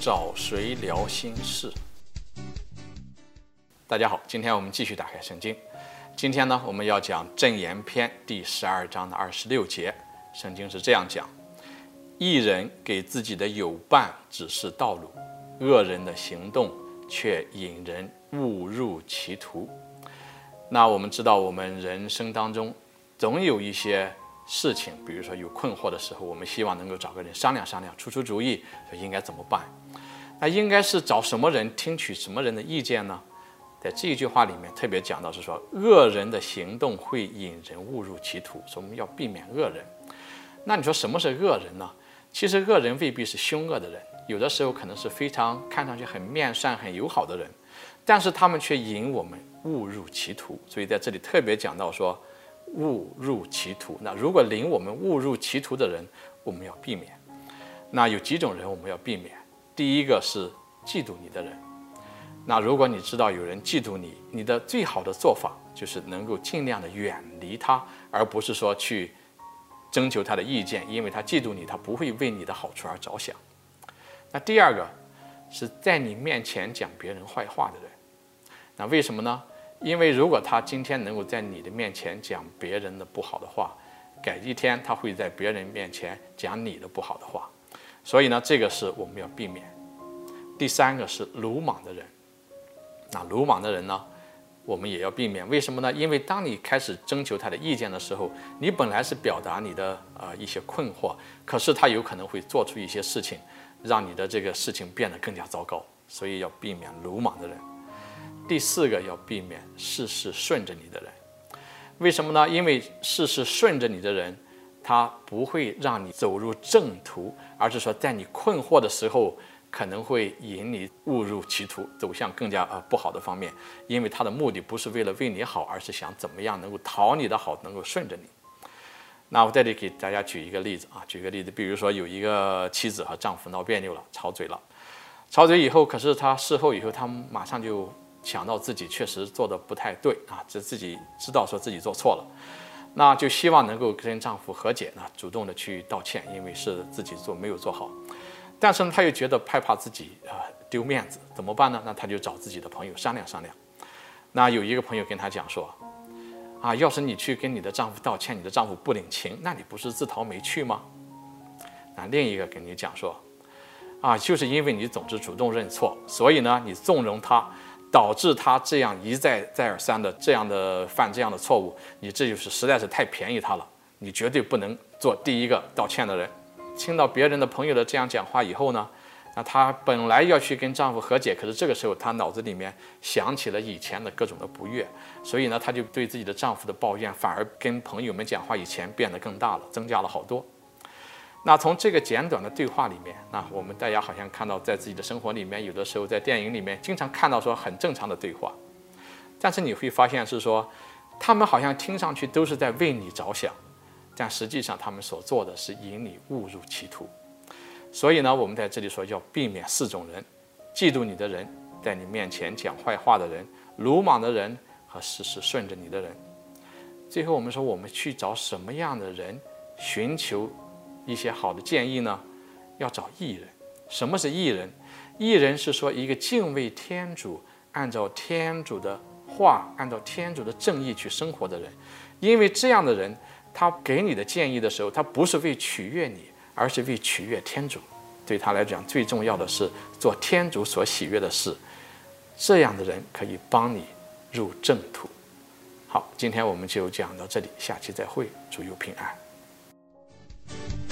找谁聊心事？大家好，今天我们继续打开圣经。今天呢，我们要讲箴言篇第十二章的二十六节。圣经是这样讲：一人给自己的友伴指示道路，恶人的行动却引人误入歧途。那我们知道，我们人生当中总有一些。事情，比如说有困惑的时候，我们希望能够找个人商量商量，出出主意，说应该怎么办。那应该是找什么人，听取什么人的意见呢？在这一句话里面特别讲到是说，恶人的行动会引人误入歧途，所以我们要避免恶人。那你说什么是恶人呢？其实恶人未必是凶恶的人，有的时候可能是非常看上去很面善、很友好的人，但是他们却引我们误入歧途。所以在这里特别讲到说。误入歧途。那如果领我们误入歧途的人，我们要避免。那有几种人我们要避免。第一个是嫉妒你的人。那如果你知道有人嫉妒你，你的最好的做法就是能够尽量的远离他，而不是说去征求他的意见，因为他嫉妒你，他不会为你的好处而着想。那第二个是在你面前讲别人坏话的人。那为什么呢？因为如果他今天能够在你的面前讲别人的不好的话，改一天他会在别人面前讲你的不好的话，所以呢，这个是我们要避免。第三个是鲁莽的人，那鲁莽的人呢，我们也要避免。为什么呢？因为当你开始征求他的意见的时候，你本来是表达你的呃一些困惑，可是他有可能会做出一些事情，让你的这个事情变得更加糟糕，所以要避免鲁莽的人。第四个要避免事事顺着你的人，为什么呢？因为事事顺着你的人，他不会让你走入正途，而是说在你困惑的时候，可能会引你误入歧途，走向更加呃不好的方面。因为他的目的不是为了为你好，而是想怎么样能够讨你的好，能够顺着你。那我这里给大家举一个例子啊，举个例子，比如说有一个妻子和丈夫闹别扭了，吵嘴了，吵嘴以后，可是他事后以后，他马上就。想到自己确实做的不太对啊，这自己知道说自己做错了，那就希望能够跟丈夫和解呢，主动的去道歉，因为是自己做没有做好。但是呢，她又觉得害怕自己啊丢面子，怎么办呢？那她就找自己的朋友商量商量。那有一个朋友跟她讲说，啊，要是你去跟你的丈夫道歉，你的丈夫不领情，那你不是自讨没趣吗？那另一个跟你讲说，啊，就是因为你总是主动认错，所以呢，你纵容他。导致他这样一再再而三的这样的犯这样的错误，你这就是实在是太便宜他了。你绝对不能做第一个道歉的人。听到别人的朋友的这样讲话以后呢，那她本来要去跟丈夫和解，可是这个时候她脑子里面想起了以前的各种的不悦，所以呢，她就对自己的丈夫的抱怨反而跟朋友们讲话以前变得更大了，增加了好多。那从这个简短的对话里面，那我们大家好像看到，在自己的生活里面，有的时候在电影里面经常看到说很正常的对话，但是你会发现是说，他们好像听上去都是在为你着想，但实际上他们所做的是引你误入歧途。所以呢，我们在这里说要避免四种人：嫉妒你的人，在你面前讲坏话的人，鲁莽的人和事事顺着你的人。最后我们说，我们去找什么样的人寻求？一些好的建议呢，要找艺人。什么是艺人？艺人是说一个敬畏天主、按照天主的话、按照天主的正义去生活的人。因为这样的人，他给你的建议的时候，他不是为取悦你，而是为取悦天主。对他来讲，最重要的是做天主所喜悦的事。这样的人可以帮你入正途。好，今天我们就讲到这里，下期再会，祝佑平安。